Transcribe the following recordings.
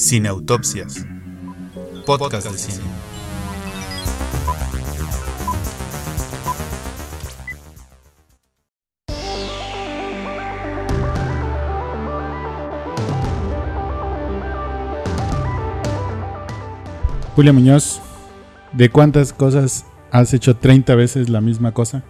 Cineautopsias. Podcast de cine. Julio Muñoz, ¿de cuántas cosas has hecho 30 veces la misma cosa?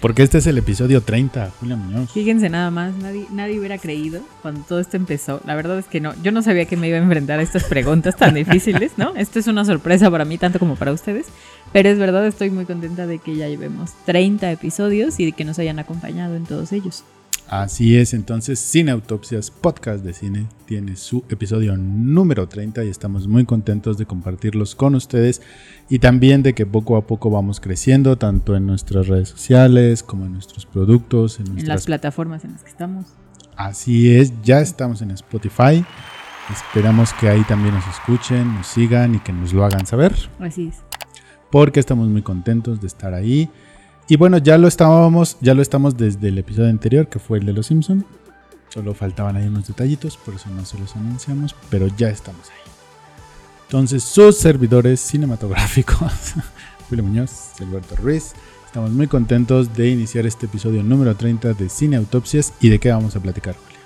Porque este es el episodio 30, Julio Muñoz. Fíjense nada más, nadie, nadie hubiera creído cuando todo esto empezó. La verdad es que no, yo no sabía que me iba a enfrentar a estas preguntas tan difíciles, ¿no? Esto es una sorpresa para mí, tanto como para ustedes. Pero es verdad, estoy muy contenta de que ya llevemos 30 episodios y de que nos hayan acompañado en todos ellos. Así es, entonces Cine Autopsias, podcast de cine, tiene su episodio número 30 y estamos muy contentos de compartirlos con ustedes y también de que poco a poco vamos creciendo, tanto en nuestras redes sociales como en nuestros productos, en, En las nuestras... plataformas en las que estamos. Así es, ya estamos en Spotify. Esperamos que ahí también nos escuchen, nos sigan y que nos lo hagan saber, Así es. porque estamos muy contentos de estar ahí. Y bueno, ya lo estábamos, ya lo estamos desde el episodio anterior, que fue el de los Simpson. Solo faltaban ahí unos detallitos, por eso no se los anunciamos, pero ya estamos ahí. Entonces, sus servidores cinematográficos, Julio Muñoz, Alberto Ruiz, estamos muy contentos de iniciar este episodio número 30 de Cine Autopsias y de qué vamos a platicar, Julio.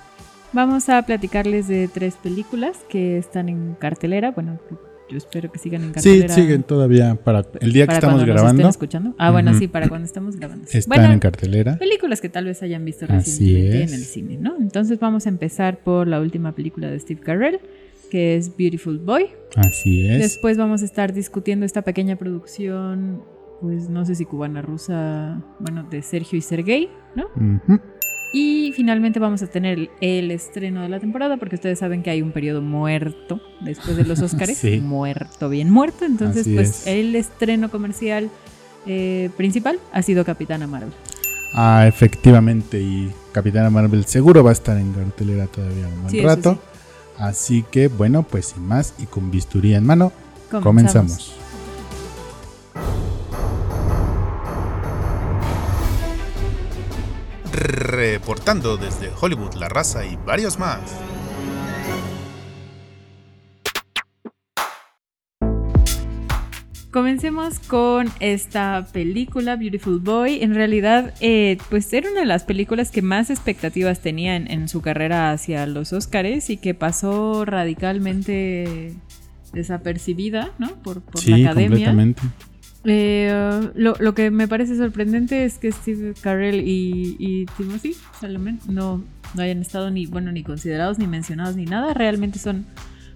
Vamos a platicarles de tres películas que están en cartelera. Bueno, yo espero que sigan en Sí, cartelera. siguen todavía para el día que estamos nos grabando. estén escuchando. Ah, bueno, sí, para cuando estemos grabando. Están bueno, en cartelera. películas que tal vez hayan visto recientemente en el cine, ¿no? Entonces vamos a empezar por la última película de Steve Carell, que es Beautiful Boy. Así es. Después vamos a estar discutiendo esta pequeña producción, pues no sé si cubana rusa, bueno, de Sergio y Sergey, ¿no? Ujú. Y finalmente vamos a tener el, estreno de la temporada, porque ustedes saben que hay un periodo muerto después de los Oscars. Sí. Muerto, bien muerto. Entonces, Así pues es. el estreno comercial eh, principal ha sido Capitana Marvel. Ah, efectivamente. Y Capitana Marvel seguro va a estar en cartelera todavía un buen Sí, rato. sí. Así que, bueno, pues sin más y con bisturí en mano, Comenzamos. comenzamos. Reportando desde Hollywood, La Raza y varios más. Comencemos con esta película, Beautiful Boy. En realidad, eh, pues era una de las películas que más expectativas tenía en, en su carrera hacia los Oscars y que pasó radicalmente desapercibida, ¿no? Por, por sí, la academia. completamente. Eh, lo, lo que me parece sorprendente es que Steve Carell y, y Timothy no, no hayan estado ni, bueno, ni considerados, ni mencionados, ni nada. Realmente son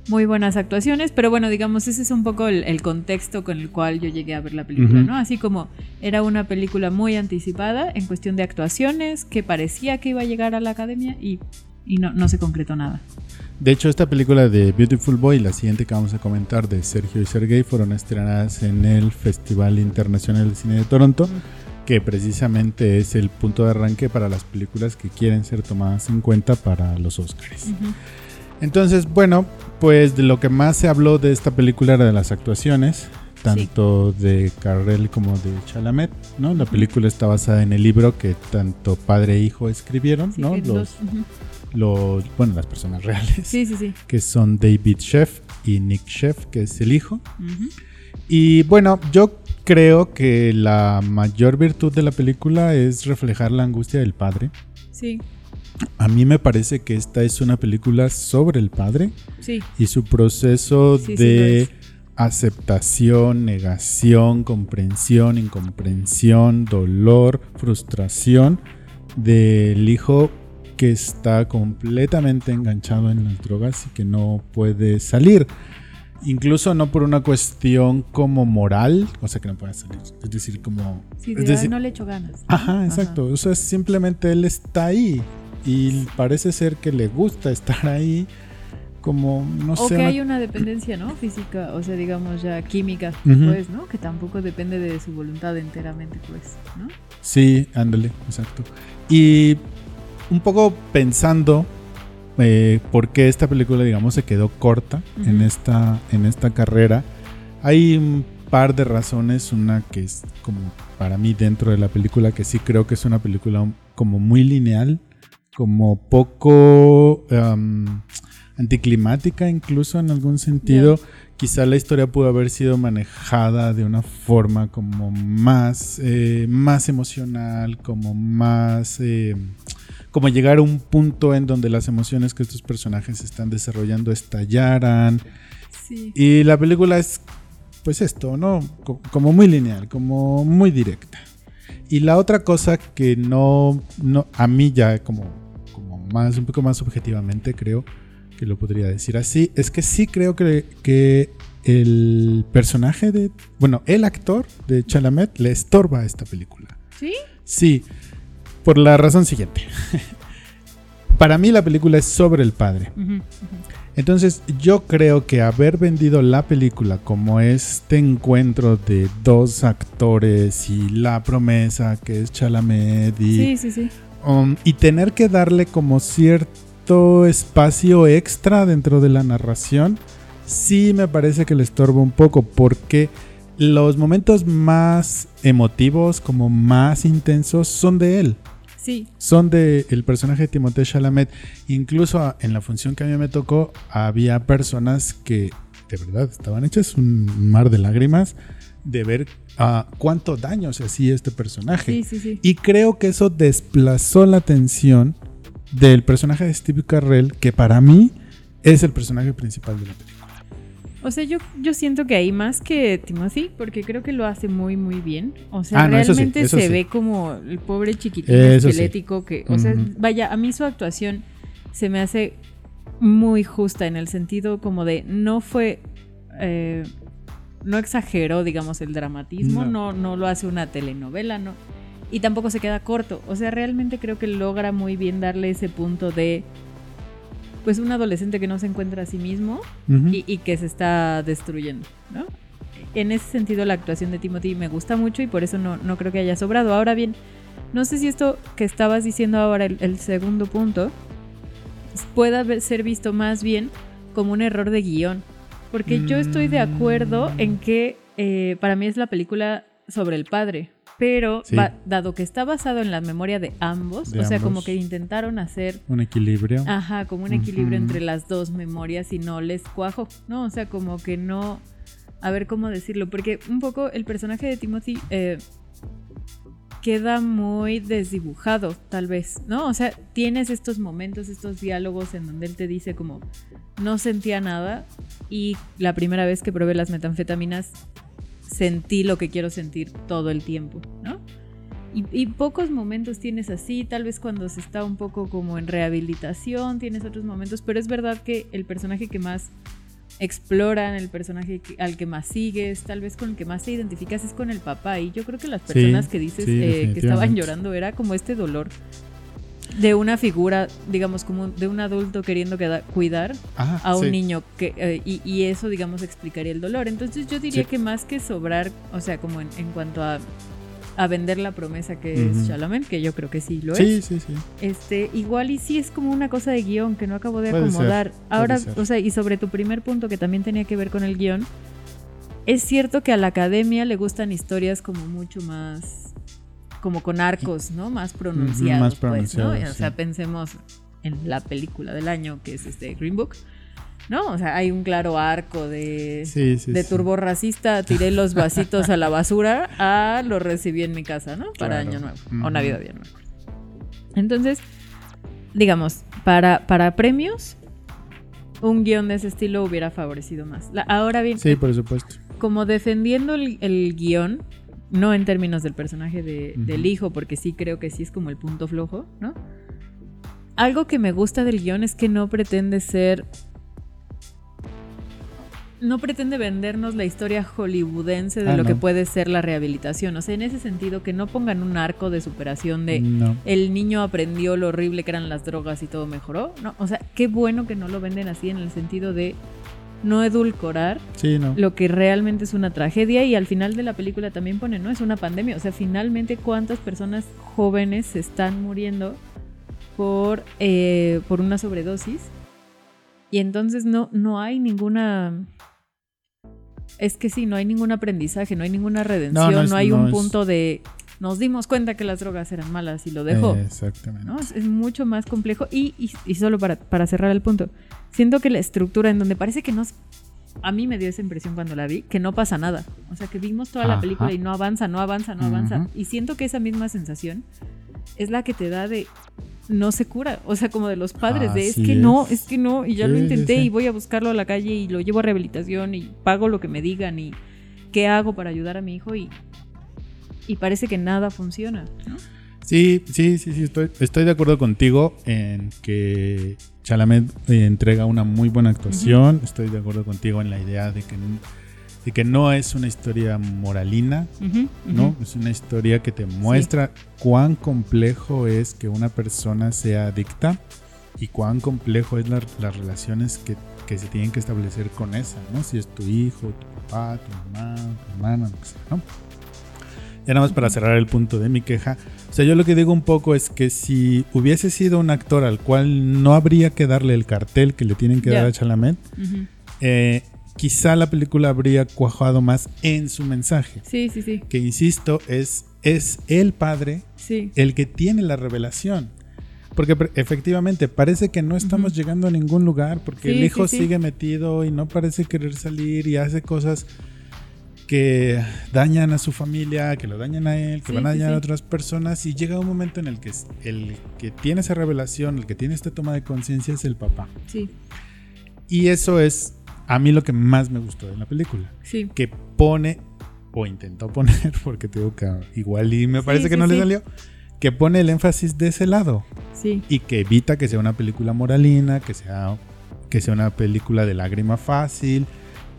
muy buenas actuaciones, pero bueno, digamos, ese es un poco el, el contexto con el cual yo llegué a ver la película. ¿no? Así como era una película muy anticipada en cuestión de actuaciones, que parecía que iba a llegar a la academia y, y no, no se concretó nada. De hecho, esta película de Beautiful Boy y la siguiente que vamos a comentar de Sergio y Sergey fueron estrenadas en el Festival Internacional de Cine de Toronto, que precisamente es el punto de arranque para las películas que quieren ser tomadas en cuenta para los Oscars. Entonces, bueno, pues de lo que más se habló de esta película era de las actuaciones, tanto de Carrell como de Chalamet, ¿no? La película está basada en el libro que tanto padre e hijo escribieron, Sí, ¿no? Los. Los, bueno, las personas reales, sí, sí, sí. que son David Sheff y Nick Sheff, que es el hijo. Y bueno, yo creo que la mayor virtud de la película es reflejar la angustia del padre. Sí, A mí me parece que esta es una película sobre el padre sí. y su proceso Sí, lo de aceptación, negación, comprensión, incomprensión, dolor, frustración del hijo que está completamente enganchado en las drogas y que no puede salir. Incluso no por una cuestión como moral, o sea que no puede salir. Es decir, como... Sí, es de, "Ay, decir, no le echo ganas. Ajá, exacto. O sea, simplemente él está ahí y parece ser que le gusta estar ahí como, no O sé, que una- hay una dependencia, ¿no? Física, o sea, digamos ya química, pues, ¿no? Que tampoco depende de su voluntad enteramente, pues, ¿no? Sí, ándale, exacto. Y un poco pensando eh, por qué esta película, digamos, se quedó corta en, esta, en esta carrera, hay un par de razones. Una que es como para mí dentro de la película, que sí creo que es una película como muy lineal. como poco um, anticlimática incluso en algún sentido. Quizá la historia pudo haber sido manejada de una forma como más, eh, más emocional, como más... Eh, como llegar a un punto en donde las emociones que estos personajes están desarrollando estallaran. Y la película es, pues esto, ¿no? Como muy lineal, como muy directa. Y la otra cosa que no, no a mí ya como, como más, un poco más objetivamente creo que lo podría decir así, es que sí creo que, que el personaje de, bueno, el actor de Chalamet le estorba a esta película. ¿Sí? Sí, por la razón siguiente. Para mí la película es sobre el padre. Entonces yo creo que haber vendido la película como este encuentro de dos actores y la promesa que es Chalamet y, um, y tener que darle como cierto espacio extra dentro de la narración, sí me parece que le estorba un poco porque los momentos más emotivos, como más intensos, son de él. Son de el personaje de Timothée Chalamet. Incluso en la función que a mí me tocó, había personas que de verdad estaban hechas un mar de lágrimas de ver uh, cuánto daño se hacía este personaje. y creo que eso desplazó la atención del personaje de Steve Carrell, que para mí es el personaje principal de la película. O sea, yo, yo siento que hay más que Timothy, porque creo que lo hace muy, muy bien. O sea, ah, realmente se ve como el pobre chiquitín esquelético que, o sea, vaya, a mí su actuación se me hace muy justa en el sentido como de no fue, eh, no exageró, digamos, el dramatismo, no. no, lo hace una telenovela, no. Y tampoco se queda corto. O sea, realmente creo que logra muy bien darle ese punto de pues un adolescente que no se encuentra a sí mismo y, que se está destruyendo, ¿no? En ese sentido la actuación de Timothy me gusta mucho y por eso no, no creo que haya sobrado. Ahora bien, no sé si esto que estabas diciendo ahora, el, segundo punto, pueda ser visto más bien como un error de guion. Porque yo estoy de acuerdo en mm. que eh, para mí es la película sobre el padre, pero dado que está basado en la memoria de ambos, o sea, como que intentaron hacer... Un equilibrio. Ajá, como un equilibrio entre las dos memorias y no les cuajo, ¿no? O sea, como que no... A ver cómo decirlo, porque un poco el personaje de Timothy eh, queda muy desdibujado, tal vez, ¿no? O sea, tienes estos momentos, estos diálogos en donde él te dice como, no sentía nada y la primera vez que probé las metanfetaminas sentí lo que quiero sentir todo el tiempo, ¿no? Y, pocos momentos tienes así, tal vez cuando se está un poco como en rehabilitación, tienes otros momentos, pero es verdad que el personaje que más exploran, el personaje al que más sigues, tal vez con el que más te identificas es con el papá. Y yo creo que las personas que dices eh, que estaban llorando era como este dolor de una figura, digamos, como de un adulto queriendo cuidar a un niño que, eh, y, eso, digamos, explicaría el dolor. Entonces yo diría que más que sobrar, o sea, como en, cuanto a, a, vender la promesa que es Chalamet, que yo creo que sí lo es. Sí, sí, Este, igual y sí es como una cosa de guion que no acabo de acomodar. Ahora, o sea, y sobre tu primer punto que también tenía que ver con el guion, es cierto que a la academia le gustan historias como mucho más como con arcos, ¿no? Más pronunciados, pues, ¿no? O sea, pensemos en la película del año que es este Green Book. ¿no? O sea, hay un claro arco de, de turbo racista, tiré los vasitos a la basura, a lo recibí en mi casa, ¿no? Para Año Nuevo, o Navidad, ya no. Entonces, digamos, para, para premios, un guion de ese estilo hubiera favorecido más. ahora bien, sí, por supuesto. Como defendiendo el, el guion, no en términos del personaje del hijo, porque sí creo que sí es como el punto flojo, ¿no? Algo que me gusta del guion es que no pretende ser. No pretende vendernos la historia hollywoodense de ah, lo que puede ser la rehabilitación. O sea, en ese sentido, que no pongan un arco de superación de el niño aprendió lo horrible que eran las drogas y todo mejoró. No, o sea, qué bueno que no lo venden así en el sentido de no edulcorar lo que realmente es una tragedia y al final de la película también pone, no es una pandemia, o sea, finalmente cuántas personas jóvenes se están muriendo por, eh, por una sobredosis y entonces no, no hay ninguna... Es que sí, no hay ningún aprendizaje, no hay ninguna redención, no, hay un punto de nos dimos cuenta que las drogas eran malas y lo dejó. Exactamente. ¿no? Es, es mucho más complejo. Y, y- y solo para, para cerrar el punto, siento que la estructura en donde parece que no... A mí me dio esa impresión cuando la vi, que no pasa nada. O sea, que vimos toda la película y no avanza, no avanza, no avanza. Y siento que esa misma sensación es la que te da de no se cura. O sea, como de los padres, de es que no, es. que no, y ya Sí, lo sí, intenté sí. y voy a buscarlo a la calle y lo llevo a rehabilitación y pago lo que me digan y qué hago para ayudar a mi hijo y, y parece que nada funciona. ¿no? Sí, sí, sí, sí, estoy, estoy de acuerdo contigo en que Chalamet eh, entrega una muy buena actuación. Estoy de acuerdo contigo en la idea de que, de que no es una historia moralina, ¿no? Es una historia que te muestra cuán complejo es que una persona sea adicta y cuán complejo es la- las relaciones que, que se tienen que establecer con esa, ¿no? Si es tu hijo, tu papá, tu mamá, tu hermana, lo que sea, ¿no? Ya nada más para cerrar el punto de mi queja. O sea, yo lo que digo un poco es que si hubiese sido un actor al cual no habría que darle el cartel que le tienen que dar a Chalamet, eh, quizá la película habría cuajado más en su mensaje Sí, sí, sí, que insisto, es, es el padre sí. el que tiene la revelación. Porque efectivamente parece que no estamos llegando a ningún lugar porque Sí, el hijo sí. sigue metido y no parece querer salir y hace cosas que dañan a su familia, que lo dañan a él, que Sí, van a sí, dañar a sí. otras personas y llega un momento en el que el que tiene esa revelación, el que tiene esta toma de conciencia es el papá. Sí, Y eso es a mí lo que más me gustó de la película sí. que pone o intentó poner, porque te digo que igual y me Sí, parece que sí, no le sí. salió, que pone el énfasis de ese lado Sí, y que evita que sea una película moralina, que sea, que sea una película de lágrima fácil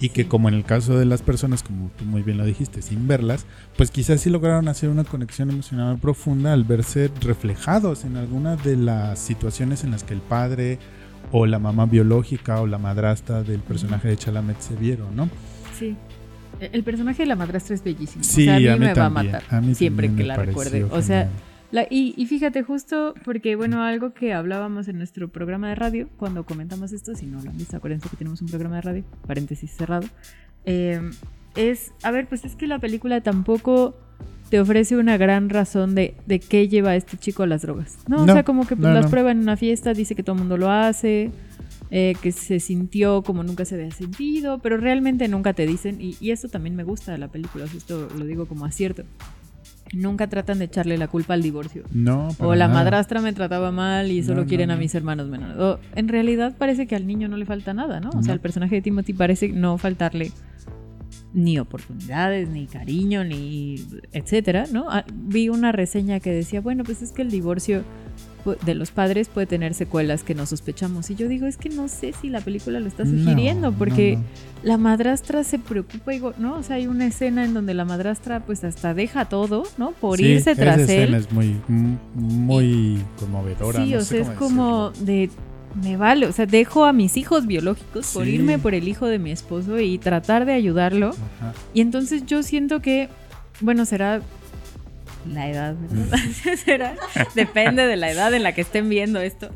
y que como en el caso de las personas, como tú muy bien lo dijiste, sin verlas, pues quizás sí lograron hacer una conexión emocional profunda al verse reflejados en alguna de las situaciones en las que el padre o la mamá biológica o la madrastra del personaje de Chalamet se vieron, ¿no? sí. El personaje de la madrastra es bellísimo. Sí, o sea, a mí, a mí me va a matar a mí siempre que la recuerde. O sea, genial. La- y, y fíjate justo porque, bueno, algo que hablábamos en nuestro programa de radio, cuando comentamos esto, si no lo han visto, acuérdense que tenemos un programa de radio, paréntesis cerrado, eh, es, a ver, pues es que la película tampoco te ofrece una gran razón de, de qué lleva a este chico a las drogas. No, No, o sea, como que pues, no, las no. prueba en una fiesta, dice que todo el mundo lo hace, eh, que se sintió como nunca se había sentido, pero realmente nunca te dicen, y, y esto también me gusta de la película, esto lo digo como acierto. Nunca tratan de echarle la culpa al divorcio. No, para O la nada. madrastra me trataba mal y solo no, quieren a no. mis hermanos menores. O, en realidad parece que al niño no le falta nada, ¿no? O sea, el personaje de Timothy parece no faltarle ni oportunidades, ni cariño, ni etcétera, ¿no? Ah, vi una reseña que decía, bueno, pues es que el divorcio de los padres puede tener secuelas que no sospechamos. Y yo digo, es que no sé si la película lo está sugiriendo, no, porque no. la madrastra se preocupa, digo, ¿no? O sea, hay una escena en donde la madrastra pues hasta deja todo, ¿no? Por Sí, irse esa tras escena él. es muy, muy conmovedora. Sí, o sé sea, es como de me vale, o sea, dejo a mis hijos biológicos por irme por el hijo de mi esposo y tratar de ayudarlo. Ajá. Y entonces yo siento que, bueno, será la edad, ¿verdad? será, depende de la edad en la que estén viendo esto.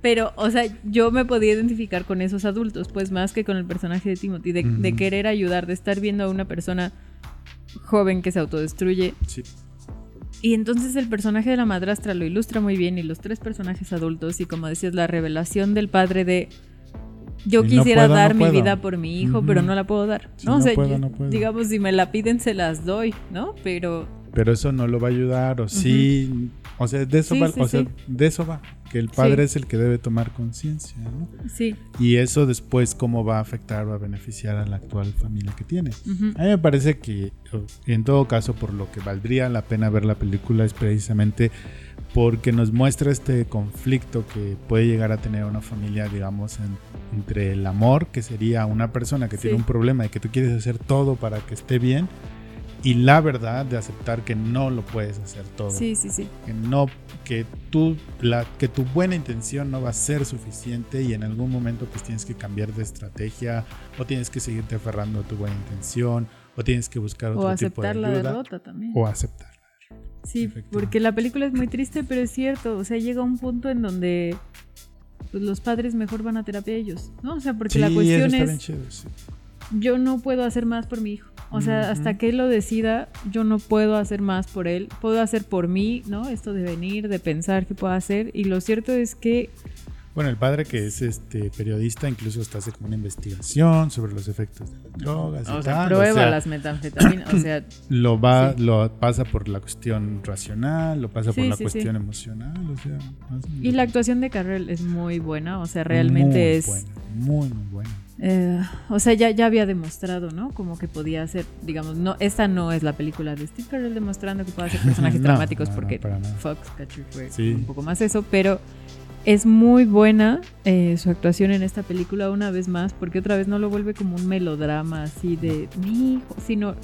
Pero, o sea, yo me podía identificar con esos adultos, pues más que con el personaje de Timothy, de, querer ayudar, de estar viendo a una persona joven que se autodestruye. Sí. Y entonces el personaje de la madrastra lo ilustra muy bien y los tres personajes adultos y como decías, la revelación del padre de yo no quisiera puedo, no dar mi puedo. vida por mi hijo, pero no la puedo dar. Sí, ¿no? O no sea, puedo, yo- no puedo. digamos, si me la piden, se las doy, ¿no? Pero Pero eso no lo va a ayudar, o sí. O sea, de eso Sí, va, sí, o sea, sí. de eso va. Que el padre es el que debe tomar conciencia, ¿no? sí. Y eso después, cómo va a afectar o a beneficiar a la actual familia que tiene. A mí me parece que, en todo caso, por lo que valdría la pena ver la película es precisamente porque nos muestra este conflicto que puede llegar a tener una familia, digamos, en- entre el amor, que sería una persona que tiene un problema y que tú quieres hacer todo para que esté bien, y la verdad de aceptar que no lo puedes hacer todo. Sí, sí, sí. Que no, que tú, la, que tu buena intención no va a ser suficiente y en algún momento pues tienes que cambiar de estrategia o tienes que seguirte aferrando a tu buena intención o tienes que buscar otro O tipo de aceptar la ayuda derrota también. o aceptarla. Sí, porque la película es muy triste, pero es cierto. O sea, llega un punto en donde pues, los padres mejor van a terapia ellos, ¿no? O sea, porque la cuestión es, chido, sí. Yo no puedo hacer más por mi hijo. O sea, hasta que él lo decida, yo no puedo hacer más por él. Puedo hacer por mí, ¿no? Esto de venir, de pensar qué puedo hacer. Y lo cierto es que bueno, el padre que es este periodista incluso hasta hace como una investigación sobre los efectos de las drogas y o sea, tal. prueba las metanfetaminas, o sea, lo va, sí. lo pasa por la cuestión racional, lo pasa por Sí, la sí, cuestión sí. emocional, o sea, más o y la actuación de Carrell es muy buena, o sea, realmente Muy es buena, muy muy buena. Eh, o sea, ya, ya había demostrado, ¿no? Como que podía hacer, digamos, no, esta no es la película de Steve Carell demostrando que puede hacer personajes No, dramáticos no, no, porque nada. Foxcatcher fue Sí. un poco más eso, pero es muy buena eh, su actuación en esta película una vez más, porque otra vez no lo vuelve como un melodrama así de mi hijo, sino,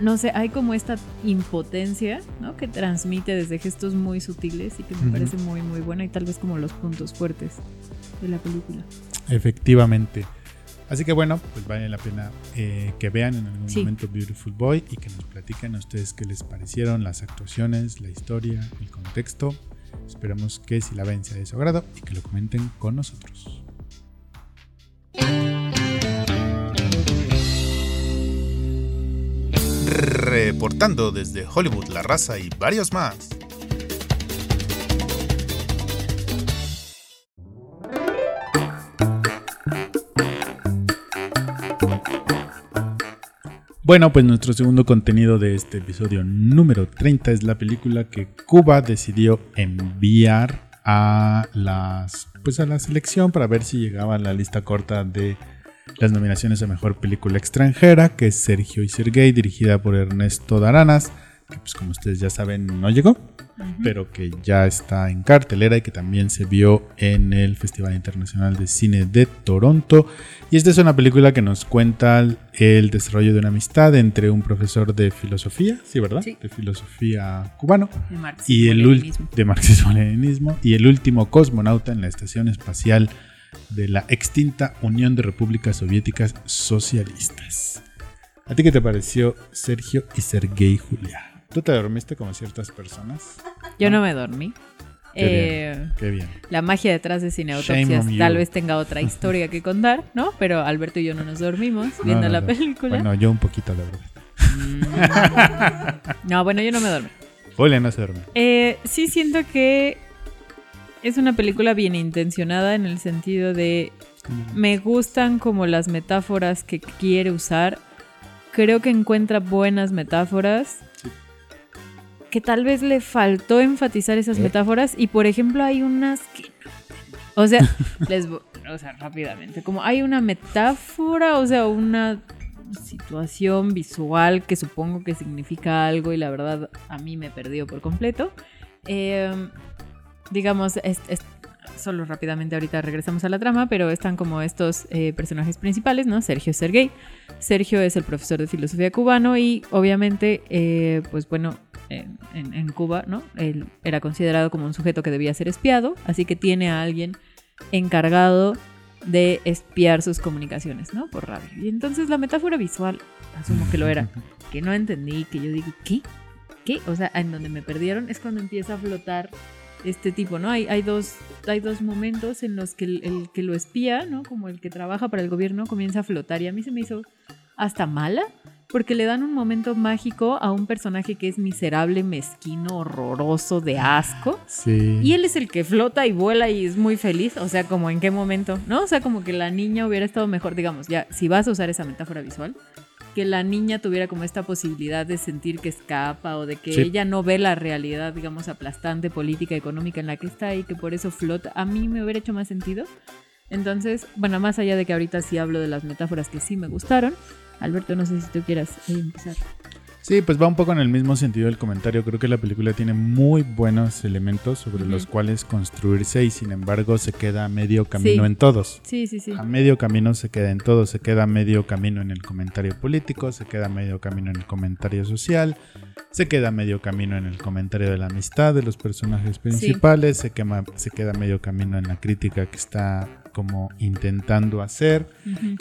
no sé, hay como esta impotencia, ¿no? Que transmite desde gestos muy sutiles y que me parece muy, muy buena y tal vez como los puntos fuertes de la película. Efectivamente. Así que bueno, pues vale la pena eh, que vean en algún Sí. momento Beautiful Boy y que nos platiquen a ustedes qué les parecieron las actuaciones, la historia, el contexto. Esperamos que si la ven sea de su agrado y que lo comenten con nosotros. Reportando desde Hollywood, La Raza y varios más. Bueno, pues nuestro segundo contenido de este episodio número 30 es la película que Cuba decidió enviar a las pues a la selección para ver si llegaba a la lista corta de las nominaciones a mejor película extranjera, que es Sergio y Sergey, dirigida por Ernesto Daranas, que pues como ustedes ya saben no llegó, pero que ya está en cartelera y que también se vio en el Festival Internacional de Cine de Toronto. Y esta es una película que nos cuenta el- desarrollo de una amistad entre un profesor de filosofía, sí, ¿verdad? Sí. De filosofía cubano De y el de marxismo-leninismo y el último cosmonauta en la estación espacial de la extinta Unión de Repúblicas Soviéticas Socialistas. ¿A ti qué te pareció Sergio y Sergei Julia? ¿Tú te dormiste como ciertas personas? Yo no me dormí. Qué Eh, Qué bien. la magia detrás de Cineautopsias tal vez tenga otra historia que contar, ¿no? Pero Alberto y yo no nos dormimos viendo No, no, la no. película. Bueno, yo un poquito, la verdad. Mm. No, bueno, yo no me dormí. Julia no se duerme. Eh, sí siento que es una película bien intencionada en el sentido de me gustan como las metáforas que quiere usar. Creo que encuentra buenas metáforas. Que tal vez le faltó enfatizar esas Eh. metáforas. Y por ejemplo, hay unas que. O sea, les o sea, rápidamente. Como hay una metáfora, o sea, una situación visual que supongo que significa algo y la verdad a mí me perdió por completo. Eh, digamos, es- es- solo rápidamente ahorita regresamos a la trama, pero están como estos eh, personajes principales, ¿no? Sergio Sergey. Sergio es el profesor de filosofía cubano y obviamente, eh, pues bueno, en, en- en Cuba, ¿no? Él era considerado como un sujeto que debía ser espiado, así que tiene a alguien encargado de espiar sus comunicaciones, ¿no? Por radio. Y entonces la metáfora visual, asumo que lo era, que no entendí, que yo digo, ¿qué? ¿Qué? O sea, en donde me perdieron es cuando empieza a flotar este tipo, ¿no? Hay, hay, dos, hay dos momentos en los que el, el que lo espía, ¿no? Como el que trabaja para el gobierno, comienza a flotar. Y a mí se me hizo hasta mala, porque le dan un momento mágico a un personaje que es miserable, mezquino, horroroso, de asco. Sí. Y él es el que flota y vuela y es muy feliz. O sea, como en qué momento, ¿no? O sea, como que la niña hubiera estado mejor, digamos, ya, si vas a usar esa metáfora visual, que la niña tuviera como esta posibilidad de sentir que escapa o de que Sí. ella no ve la realidad, digamos, aplastante, política, económica en la que está y que por eso flota. A mí me hubiera hecho más sentido. Entonces, bueno, más allá de que ahorita sí hablo de las metáforas que sí me gustaron, Alberto, no sé si tú quieras eh, empezar. Sí, pues va un poco en el mismo sentido del comentario. Creo que la película tiene muy buenos elementos sobre los cuales construirse y sin embargo se queda a medio camino Sí. en todos. Sí, sí, sí. A medio camino se queda en todo, se queda a medio camino en el comentario político, se queda a medio camino en el comentario social, se queda a medio camino en el comentario de la amistad de los personajes principales, se, quema- se queda a medio camino en la crítica que está como intentando hacer.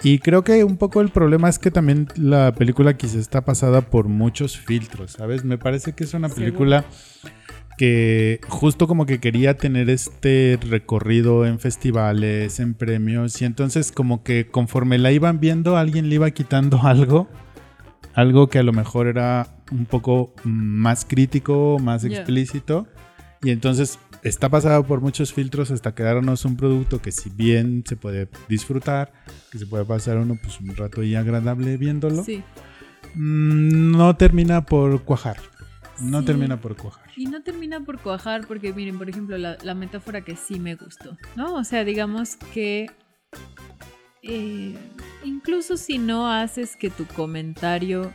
Y creo que un poco el problema es que también la película quizá está pasada por muchos filtros, ¿sabes? Me parece que es una película que justo como que quería tener este recorrido en festivales, en premios, y entonces como que conforme la iban viendo, alguien le iba quitando algo algo que a lo mejor era un poco más crítico, más explícito. Y entonces está pasado por muchos filtros hasta quedarnos un producto que si bien se puede disfrutar, que se puede pasar uno pues un rato ahí agradable viéndolo, Sí. mm, no termina por cuajar. No Sí. termina por cuajar. Y no termina por cuajar porque, miren, por ejemplo, la, la metáfora que sí me gustó, ¿no? O sea, digamos que eh, incluso si no haces que tu comentario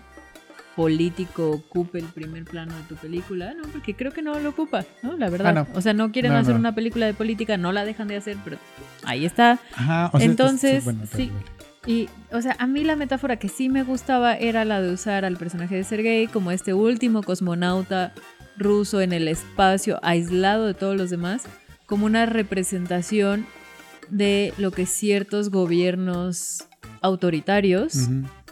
político ocupe el primer plano de tu película, ¿no? Porque creo que no lo ocupa, ¿no? La verdad. Ah, no. O sea, no quieren No, hacer no. una película de política, no la dejan de hacer, pero ahí está. Ajá, o sea, Entonces, bueno, sí. tal, vale. Y, o sea, a mí la metáfora que sí me gustaba era la de usar al personaje de Sergei como este último cosmonauta ruso en el espacio, aislado de todos los demás, como una representación de lo que ciertos gobiernos autoritarios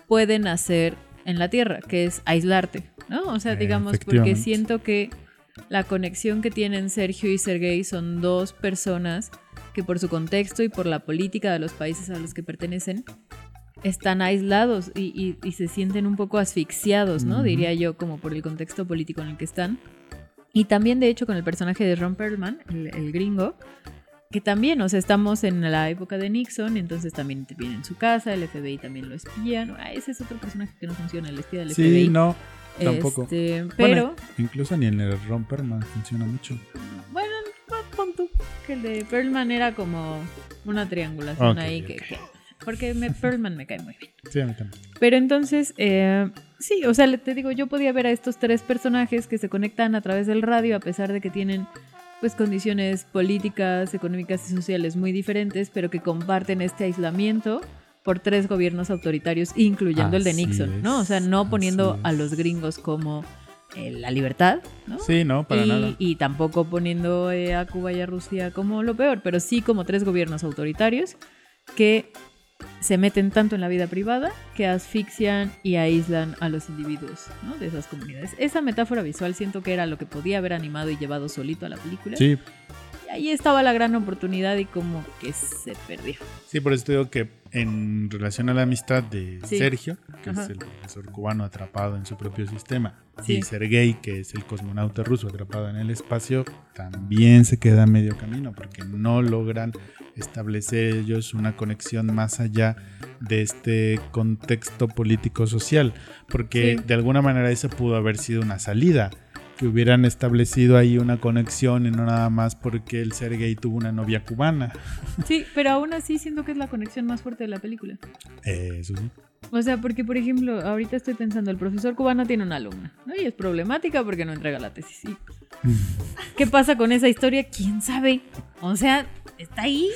pueden hacer en la Tierra, que es aislarte, ¿no? O sea, Eh, digamos, porque efectivamente. siento que la conexión que tienen Sergio y Sergei son dos personas que por su contexto y por la política de los países a los que pertenecen están aislados y, y- y se sienten un poco asfixiados, ¿no? Ujú. Diría yo, como por el contexto político en el que están. Y también, de hecho, con el personaje de Ron Perlman, el, el gringo, que también, o sea, estamos en la época de Nixon, entonces también viene en su casa, el FBI también lo espía. Ah, ese es otro personaje que no funciona, el espía del Sí, FBI. no, tampoco. Este, Bueno, pero, incluso ni en el Romperman funciona mucho. bueno, pon tú que el de Perlman era como una triangulación ahí que, que- porque me, Perlman me cae muy bien. Sí, a mí también. Pero entonces, eh, sí, o sea, te digo, yo podía ver a estos tres personajes que se conectan a través del radio a pesar de que tienen pues condiciones políticas, económicas y sociales muy diferentes, pero que comparten este aislamiento por tres gobiernos autoritarios, incluyendo el de Así Nixon, ¿no? O sea, no poniendo así a los gringos como eh, la libertad, ¿no? Sí, no, para y, nada. y tampoco poniendo eh, a Cuba y a Rusia como lo peor, pero sí como tres gobiernos autoritarios que se meten tanto en la vida privada que asfixian y aíslan a los individuos ¿no? de esas comunidades. Esa metáfora visual siento que era lo que podía haber animado y llevado solito a la película. Sí, Y ahí estaba la gran oportunidad y como que se perdió. sí, por eso te digo que en relación a la amistad de Sí. Sergio, que Ajá. es el profesor cubano atrapado en su propio sistema, Sí. y Sergei, que es el cosmonauta ruso atrapado en el espacio, también se queda a medio camino porque no logran establecer ellos una conexión más allá de este contexto político-social, porque Sí. de alguna manera esa pudo haber sido una salida, que hubieran establecido ahí una conexión y no nada más porque el Sergei tuvo una novia cubana. Sí, pero aún así siento que es la conexión más fuerte de la película. Eh, Eso sí. O sea, porque por ejemplo, ahorita estoy pensando, el profesor cubano tiene una alumna, ¿no? Y es problemática porque no entrega la tesis. ¿Y ¿Qué pasa con esa historia? ¿Quién sabe? O sea, está ahí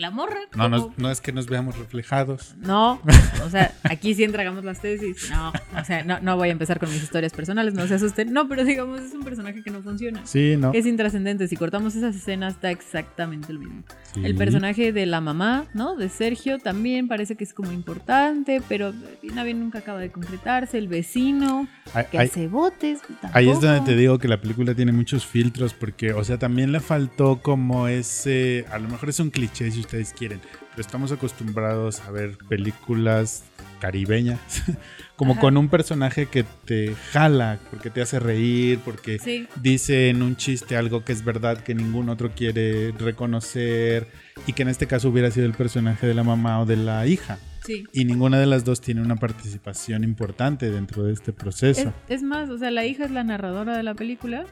la morra. No, nos- no es que nos veamos reflejados. No, o sea, aquí sí entregamos las tesis. No, o sea, no, no voy a empezar con mis historias personales, no se asusten. No, pero digamos, es un personaje que no funciona. Sí, ¿no? Que es intrascendente. Si cortamos esas escenas, da exactamente lo mismo. Sí. El personaje de la mamá, ¿no? De Sergio también parece que es como importante, pero bien nunca acaba de concretarse. El vecino, que hace botes. Ahí es donde te digo que la película tiene muchos filtros porque, o sea, también le faltó como ese, a lo mejor es un cliché si ustedes quieren, pero estamos acostumbrados a ver películas caribeñas, como Ajá. con un personaje que te jala, porque te hace reír, porque Sí, dice en un chiste algo que es verdad que ningún otro quiere reconocer y que en este caso hubiera sido el personaje de la mamá o de la hija. sí. Y ninguna de las dos tiene una participación importante dentro de este Es, proceso. es más, o sea, la hija es la narradora de la película.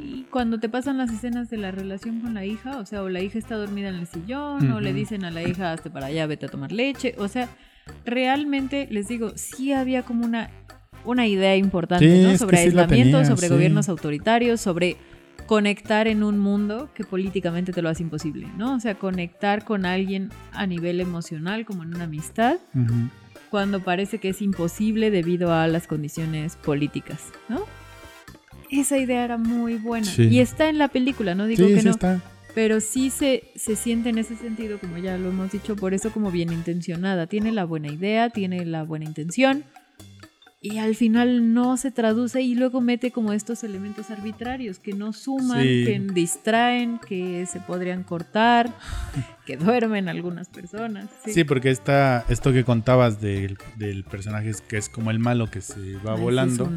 Y cuando te pasan las escenas de la relación con la hija, o sea, o la hija está dormida en el sillón, o le dicen a la hija, hazte para allá, vete a tomar leche. O sea, realmente, les digo, sí había como una, una idea importante, Sí, ¿no? Sobre sí aislamiento, tenía, sobre sí. gobiernos autoritarios, sobre conectar en un mundo que políticamente te lo hace imposible, ¿no? O sea, conectar con alguien a nivel emocional, como en una amistad, cuando parece que es imposible debido a las condiciones políticas, ¿no? Esa idea era muy buena. Y está en la película, no digo que sí no. está. Pero sí se, se siente en ese sentido, como ya lo hemos dicho, por eso como bien intencionada. Tiene la buena idea, tiene la buena intención, y al final no se traduce y luego mete como estos elementos arbitrarios que no suman, Sí. que distraen, que se podrían cortar, que duermen algunas personas. Sí, Sí, porque está esto que contabas del, del personaje es que es como el malo que se va Ay, volando.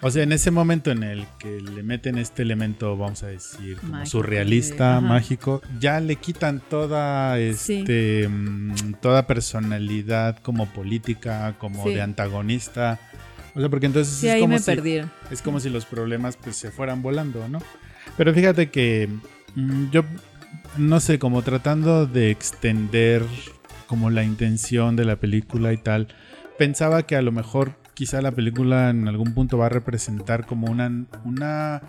O sea, en ese momento en el que le meten este elemento, vamos a decir, como Mágico, surrealista, mágico, ya le quitan toda este mm, toda personalidad como política, como de antagonista. O sea, porque entonces Sí, es ahí como me si perdieron. es como si los problemas pues se fueran volando, ¿no? Pero fíjate que mm, yo no sé, como tratando de extender como la intención de la película y tal, pensaba que a lo mejor quizá la película en algún punto va a representar como una, una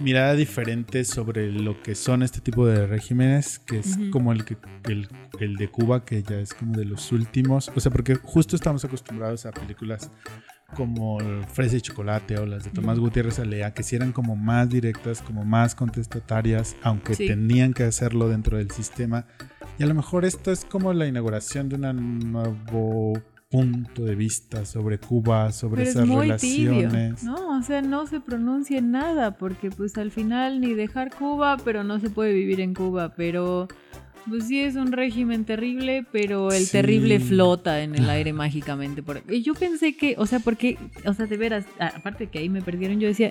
mirada diferente sobre lo que son este tipo de regímenes, que es como el, que, el, el de Cuba, que ya es como de los últimos. O sea, porque justo estamos acostumbrados a películas como Fresa y Chocolate o las de Tomás. Gutiérrez Alea, que sí eran como más directas, como más contestatarias, aunque Sí. tenían que hacerlo dentro del sistema. Y a lo mejor esto es como la inauguración de un nuevo punto de vista sobre Cuba, sobre Pero es esas muy tibio, relaciones. ¿no? O sea, no se pronuncia nada, porque pues al final ni dejar Cuba, pero no se puede vivir en Cuba, pero pues sí es un régimen terrible, pero el Sí. terrible flota en el aire mágicamente. Por... Yo pensé que, o sea, porque, o sea, de veras, aparte que ahí me perdieron, yo decía,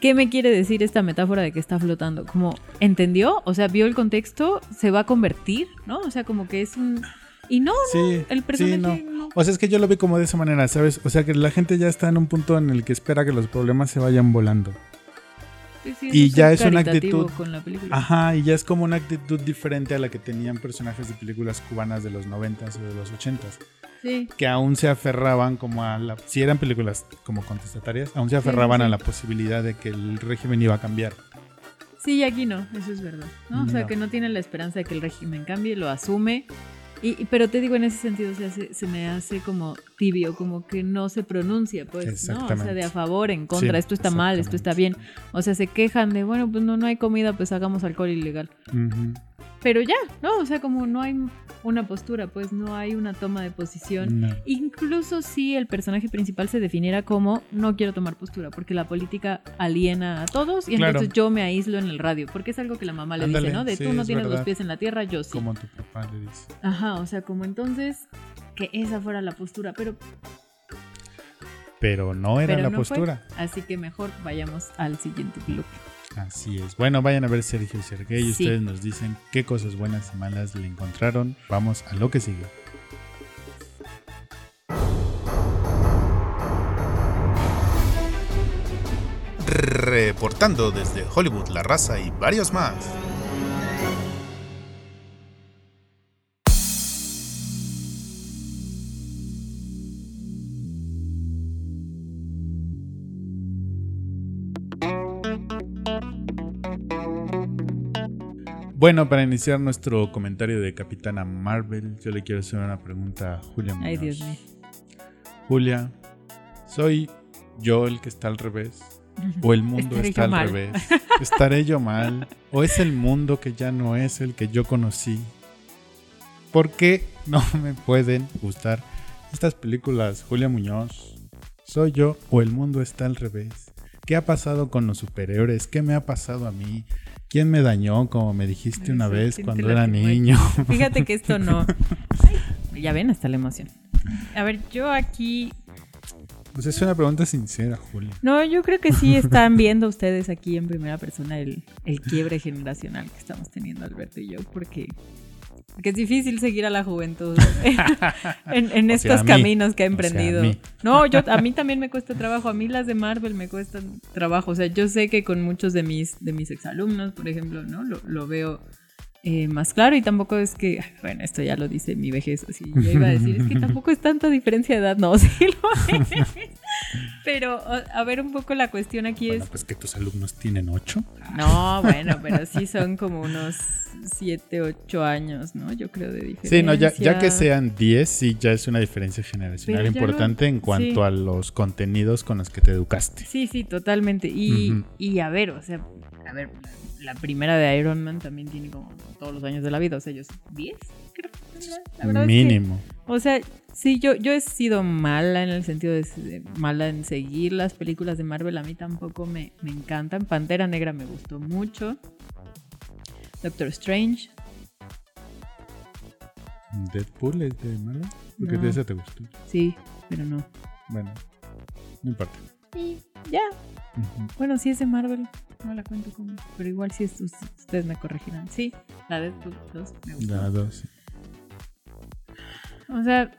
¿qué me quiere decir esta metáfora de que está flotando? Como, ¿entendió? O sea, vio el contexto, se va a convertir, ¿no? O sea, como que es un... Y no, Sí, el sí, personaje no. no. O sea, es que yo lo vi como de esa manera, ¿sabes? O sea, que la gente ya está en un punto en el que espera que los problemas se vayan volando. Sí, Y ya es una actitud- con la película. Ajá, y ya es como una actitud diferente a la que tenían personajes de películas cubanas de los 90s o de los 80s, Sí. que aún se aferraban como a la... Si eran películas como contestatarias, aún se aferraban sí. a la posibilidad de que el régimen iba a cambiar. Sí, y aquí no, eso es verdad. ¿no? O sea, que no tiene la esperanza de que el régimen cambie, lo asume. Y, pero te digo, en ese sentido se, hace- se me hace como tibio, como que no se pronuncia, pues, ¿no? O sea, de a favor, en contra, Sí, esto está mal, esto está bien. O sea, se quejan de, bueno, pues no, no hay comida, pues hagamos alcohol ilegal. Ujú. Pero ya, ¿no? O sea, como no hay una postura, pues no hay una toma de posición. No. Incluso si el personaje principal se definiera como no quiero tomar postura, porque la política aliena a todos y Claro. entonces yo me aíslo en el radio, porque es algo que la mamá le Ándale, dice, ¿no? De sí, tú no es tienes los pies en la tierra, yo sí. Como tu papá le dice. Ajá, o sea, como entonces que esa fuera la postura, pero, Pero no era pero la no fue. postura. Así que mejor vayamos al siguiente bloque. Así es. Bueno, vayan a ver Sergio y Sergey y Sí. ustedes nos dicen qué cosas buenas y malas le encontraron. Vamos a lo que sigue. Reportando desde Hollywood, La Raza y varios más. Bueno, para iniciar nuestro comentario de Capitana Marvel, yo le quiero hacer una pregunta a Julia Muñoz. Ay, Dios mío. Julia, ¿soy yo el que está al revés? ¿O el mundo está al mal. revés? ¿Estaré yo mal? ¿O es el mundo que ya no es el que yo conocí? ¿Por qué no me pueden gustar estas películas, Julia Muñoz? ¿Soy yo o el mundo está al revés? ¿Qué ha pasado con los superhéroes? ¿Qué me ha pasado a mí? ¿Quién me dañó, como me dijiste una vez ¿quién te cuando era niño? Fíjate que esto no. Ay, ya ven, hasta la emoción. A ver, yo aquí Pues es una pregunta sincera, Julia. No, yo creo que sí están viendo ustedes aquí en primera persona el, el quiebre generacional que estamos teniendo Alberto y yo, porque, porque es difícil seguir a la juventud en, estos sea, caminos que ha sea, emprendido. no, yo a mí también me cuesta trabajo, a mí las de Marvel me cuestan trabajo, o sea, yo sé que con muchos de mis de mis exalumnos, por ejemplo, no lo, lo veo eh, más claro y tampoco es que, bueno, esto ya lo dice mi vejez, así yo iba a decir, es que tampoco es tanta diferencia de edad, no, sí lo es. Pero a ver un poco la cuestión aquí Bueno, es, pues que tus alumnos tienen ocho. no, bueno, pero sí son como unos 7, 8 años, ¿no? Yo creo de diferencia. Sí, no, ya, ya que sean 10, sí, ya es una diferencia generacional Pero importante lo- en cuanto sí. a los contenidos con los que te educaste. Sí, sí, totalmente. Y, y a ver, o sea, A ver, la primera de Iron Man también tiene como todos los años de la vida, o sea, ellos 10, creo. La verdad es que- Mínimo. o sea, sí, yo, yo he sido mala en el sentido de, de mala en seguir las películas de Marvel. A mí tampoco me, me encantan. Pantera Negra me gustó mucho. Doctor Strange. Deadpool es de Marvel. Porque No. de esa te gustó. Sí, pero no. Bueno, no importa. Y ya. Bueno, sí es de Marvel. No la cuento como. Pero igual sí es, ustedes me corregirán. Sí, la Deadpool 2 me gustó. La dos. O sea.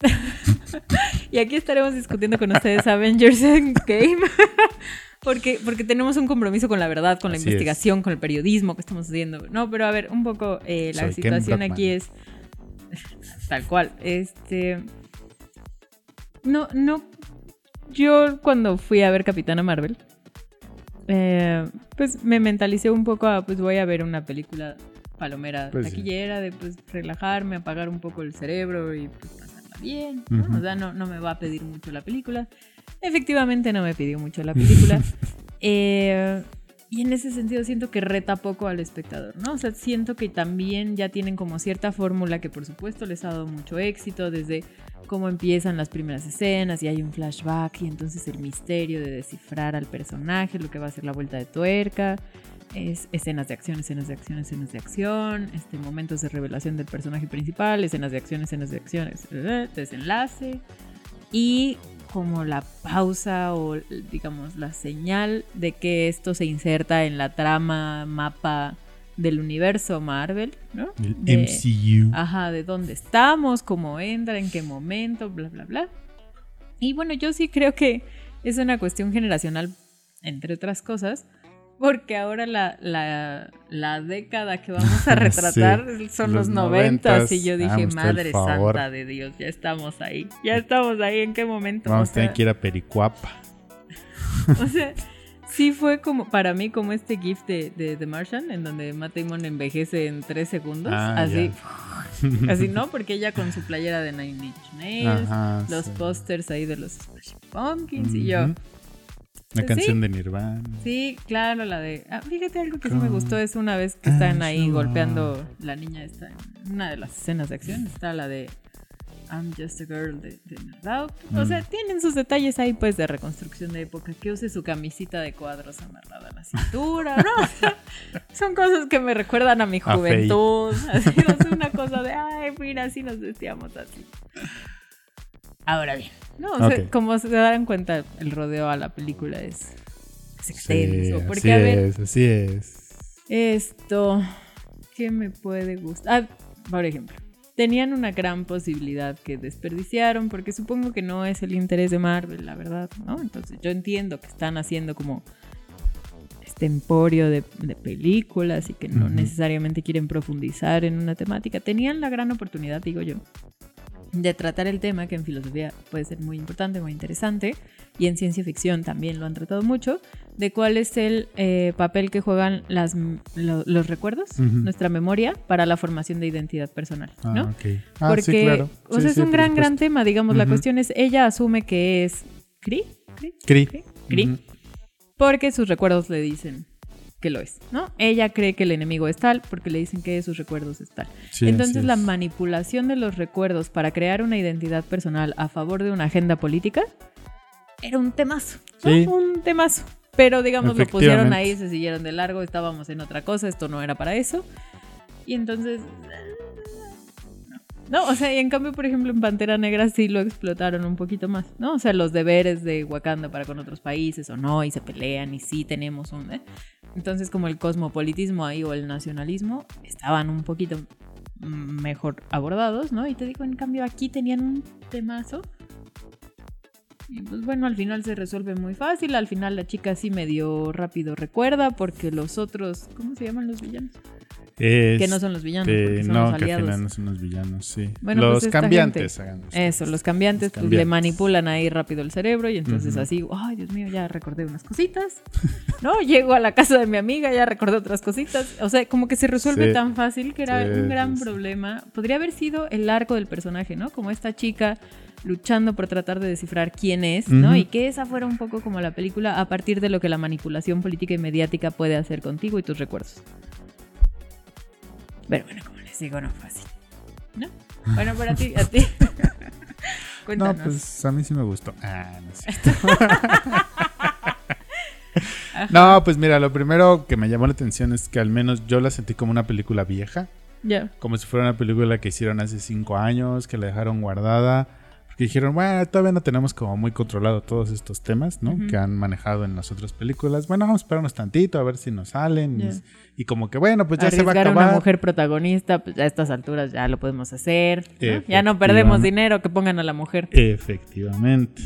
y aquí estaremos discutiendo con ustedes Avengers Endgame. porque, porque tenemos un compromiso con la verdad, con la Así investigación, con el periodismo que estamos haciendo. No, pero a ver, un poco eh, la Soy situación aquí es. Tal cual. Este. No, no. Yo cuando fui a ver Capitana Marvel. eh, pues me mentalicé un poco a pues voy a ver una película palomera Pues sí. taquillera de pues relajarme, apagar un poco el cerebro y pues pasarla bien. O sea, no, no me va a pedir mucho la película. Efectivamente no me pidió mucho la película. Eh, y en ese sentido siento que reta poco al espectador, ¿no? O sea, siento que también ya tienen como cierta fórmula que por supuesto les ha dado mucho éxito desde cómo empiezan las primeras escenas y hay un flashback y entonces el misterio de descifrar al personaje, lo que va a ser la vuelta de tuerca, es escenas de acción, escenas de acción, escenas de acción, este, momentos de revelación del personaje principal, escenas de acción, escenas de acción, eh, desenlace y como la pausa o digamos la señal de que esto se inserta en la trama, mapa del universo Marvel, ¿no? El De- MCU. Ajá, de dónde estamos, cómo entra, en qué momento, bla, bla, bla. Y bueno, yo sí creo que es una cuestión generacional, entre otras cosas, porque ahora la, la, la década que vamos a retratar son los noventas. Y yo dije, el madre favor". santa de Dios, ya estamos ahí. Ya estamos ahí, ¿en qué momento? Vamos a tener que ir a Pericuapa. o sea, sí fue como para mí como este GIF de, de The Martian, en donde Matt Damon envejece en tres segundos. Ah, así, así, ¿no? Porque ella con su playera de Nine Inch Nails, Ajá, los sí. pósters ahí de los Pumpkins y yo. Una Sí. canción de Nirvana. Sí, claro, la de... ah, fíjate, algo que sí me gustó es una vez que están ahí and golpeando la niña esta, una de las escenas de acción, está la de I'm Just a Girl de, de. O sea, Mm. tienen sus detalles ahí pues de reconstrucción de época, que use su camisita de cuadros amarrada a la cintura, ¿no? O sea, son cosas que me recuerdan a mi A juventud. Así, o sea, una cosa de, ay, mira, así nos vestíamos así. Ahora bien, no, o sea, Ok. como se darán cuenta, el rodeo a la película es, es extenso. Sí, porque, así a ver, es, así es. esto, ¿qué me puede gustar? Ah, por ejemplo, tenían una gran posibilidad que desperdiciaron, porque supongo que no es el interés de Marvel, la verdad, ¿no? Entonces yo entiendo que están haciendo como este emporio de, de películas y que no necesariamente quieren profundizar en una temática. Tenían la gran oportunidad, digo yo, de tratar el tema que en filosofía puede ser muy importante, muy interesante, y en ciencia ficción también lo han tratado mucho, de cuál es el eh, papel que juegan las, lo- los recuerdos, nuestra memoria, para la formación de identidad personal, Ah, ¿no? Ah, Porque, sí, claro. o Sí, sea, es sí, un gran, gran tema, digamos, la cuestión es, ella asume que es Cri. Cree, Ujú. porque sus recuerdos le dicen que lo es, ¿no? Ella cree que el enemigo es tal porque le dicen que sus recuerdos es tal. Sí, Entonces la manipulación de los recuerdos para crear una identidad personal a favor de una agenda política era un temazo. ¿no? Sí. Un temazo. Pero digamos, lo pusieron ahí, se siguieron de largo, estábamos en otra cosa, esto no era para eso. Y entonces... No, o sea, y en cambio, por ejemplo, en Pantera Negra sí lo explotaron un poquito más, ¿no? O sea, los deberes de Wakanda para con otros países o no, y se pelean y sí tenemos un... ¿eh? Entonces, como el cosmopolitismo ahí o el nacionalismo estaban un poquito mejor abordados, ¿no? Y te digo, en cambio, aquí tenían un temazo. Y pues bueno, al final se resuelve muy fácil. Al final la chica sí medio rápido recuerda porque los otros, ¿cómo se llaman los villanos? Es, Que no son los villanos, porque son no, los que al aliados. final no son los villanos, sí. Bueno, los pues cambiantes, gente- hagan los- Eso, los cambiantes, Los pues, le manipulan ahí rápido el cerebro y entonces así, ay, Dios mío, ya recordé unas cositas. no, llego a la casa de mi amiga, ya recordé otras cositas. O sea, como que se resuelve Sí. tan fácil que era Sí, un gran sí, problema. Podría haber sido el arco del personaje, ¿no? Como esta chica luchando por tratar de descifrar quién es, ¿no? Y que esa fuera un poco como la película a partir de lo que la manipulación política y mediática puede hacer contigo y tus recuerdos. Pero bueno, como les digo, no fue así. ¿No? Bueno, para ti, a ti. No, Cuéntanos. pues a mí sí me gustó. Ah, no cierto. No, pues mira, lo primero que me llamó la atención es que al menos yo la sentí como una película vieja. Ya. Como si fuera una película que hicieron hace cinco años, que la dejaron guardada. Porque dijeron, bueno, todavía no tenemos como muy controlado todos estos temas, ¿no? Ujú. Que han manejado en las otras películas. Bueno, vamos a esperarnos tantito a ver si nos salen. y- Ya. Y, como que, bueno, pues ya se va a acabar. una mujer protagonista, pues a estas alturas ya lo podemos hacer. ¿no? Ya no perdemos dinero que pongan a la mujer. Efectivamente.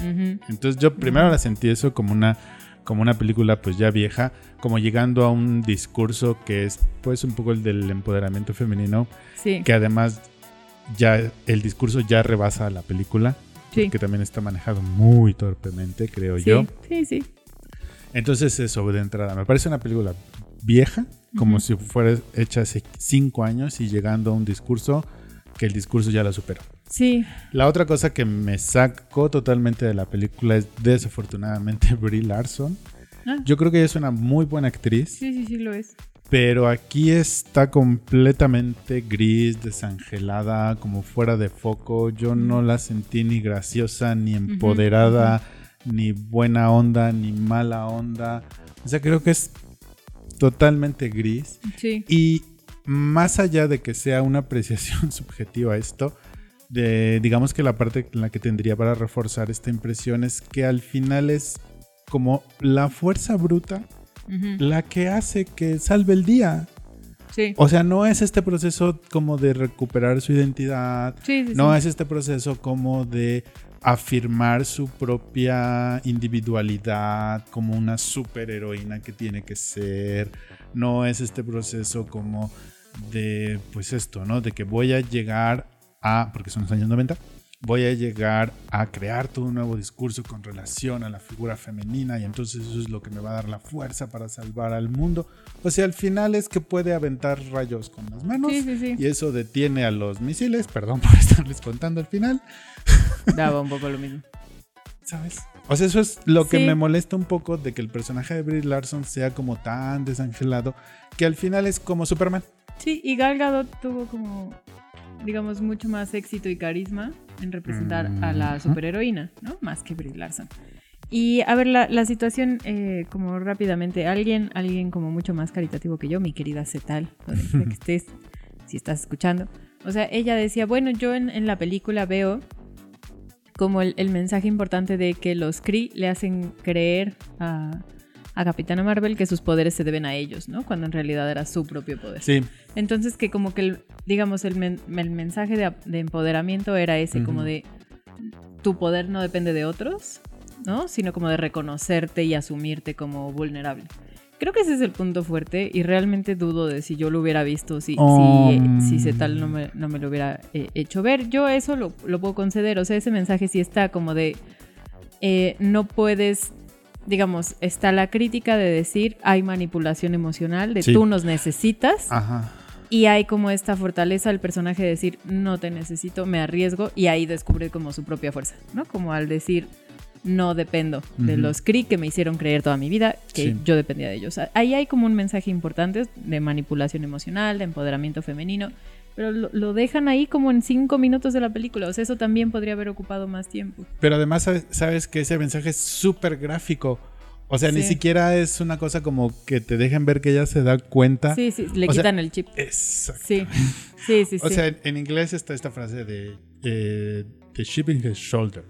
Entonces yo primero la sentí eso como una, como una película pues ya vieja, como llegando a un discurso que es pues un poco el del empoderamiento femenino, Sí, que además ya el discurso ya rebasa a la película, sí. que también está manejado muy torpemente, creo sí, yo. sí, sí. Entonces eso de entrada, me parece una película vieja, como si fuera hecha hace cinco años y llegando a un discurso que el discurso ya la superó. Sí, La otra cosa que me sacó totalmente de la película es desafortunadamente Brie Larson. Ah. Yo creo que ella es una muy buena actriz, sí, sí, sí lo es. pero aquí está completamente gris, desangelada, como fuera de foco. Yo no la sentí ni graciosa, ni empoderada, ni buena onda, ni mala onda. O sea, creo que es totalmente gris. Sí, Y más allá de que sea una apreciación subjetiva esto, de, digamos que la parte en la que tendría para reforzar esta impresión es que al final es como la fuerza bruta la que hace que salve el día. sí. O sea, no es este proceso como de recuperar su identidad, Sí, sí, no es este proceso como de afirmar su propia individualidad como una superheroína que tiene que ser. No es este proceso como de, pues esto, ¿no? De que voy a llegar a, porque son los años 90, voy a llegar a crear todo un nuevo discurso con relación a la figura femenina y entonces eso es lo que me va a dar la fuerza para salvar al mundo. O sea, al final es que puede aventar rayos con las manos Sí, sí, sí. y eso detiene a los misiles, perdón por estarles contando al final, Daba un poco lo mismo. ¿sabes? O sea, eso es lo que me molesta un poco de que el personaje de Brie Larson sea como tan desangelado que al final es como Superman. Sí, y Gal Gadot tuvo como, digamos, mucho más éxito y carisma en representar a la superheroína, ¿no? Más que Brie Larson. Y a ver, la, la situación, eh, como rápidamente, alguien, alguien como mucho más caritativo que yo, mi querida Cetal, donde que estés, si estás escuchando. O sea, ella decía, bueno, yo en, en la película veo como el, el mensaje importante de que los Kree le hacen creer a, a Capitana Marvel que sus poderes se deben a ellos, ¿no? Cuando en realidad era su propio poder. Sí, Entonces que como que, el, digamos, el, men- el mensaje de, de empoderamiento era ese, como de tu poder no depende de otros, ¿no? Sino como de reconocerte y asumirte como vulnerable. Creo que ese es el punto fuerte y realmente dudo de si yo lo hubiera visto, si, Um. si, si Zetal no me, no me lo hubiera eh, hecho ver. Yo eso lo, lo puedo conceder, o sea, ese mensaje sí está como de eh, no puedes, digamos, está la crítica de decir hay manipulación emocional, de Sí. tú nos necesitas. ajá. Y hay como esta fortaleza del personaje de decir, no te necesito, me arriesgo, y ahí descubre como su propia fuerza, ¿no? Como al decir, no dependo de los Kree que me hicieron creer toda mi vida que Sí. yo dependía de ellos. Ahí hay como un mensaje importante de manipulación emocional, de empoderamiento femenino, pero lo, lo dejan ahí como en cinco minutos de la película, o sea, eso también podría haber ocupado más tiempo. Pero además sabes, sabes que ese mensaje es súper gráfico. O sea, ni siquiera es una cosa como que te dejen ver que ella se da cuenta. Sí, sí, le O sea, quitan el chip. Exacto. Sí, sí, sí, sí. O sea, en, en inglés está esta frase de eh, the chip in his shoulder.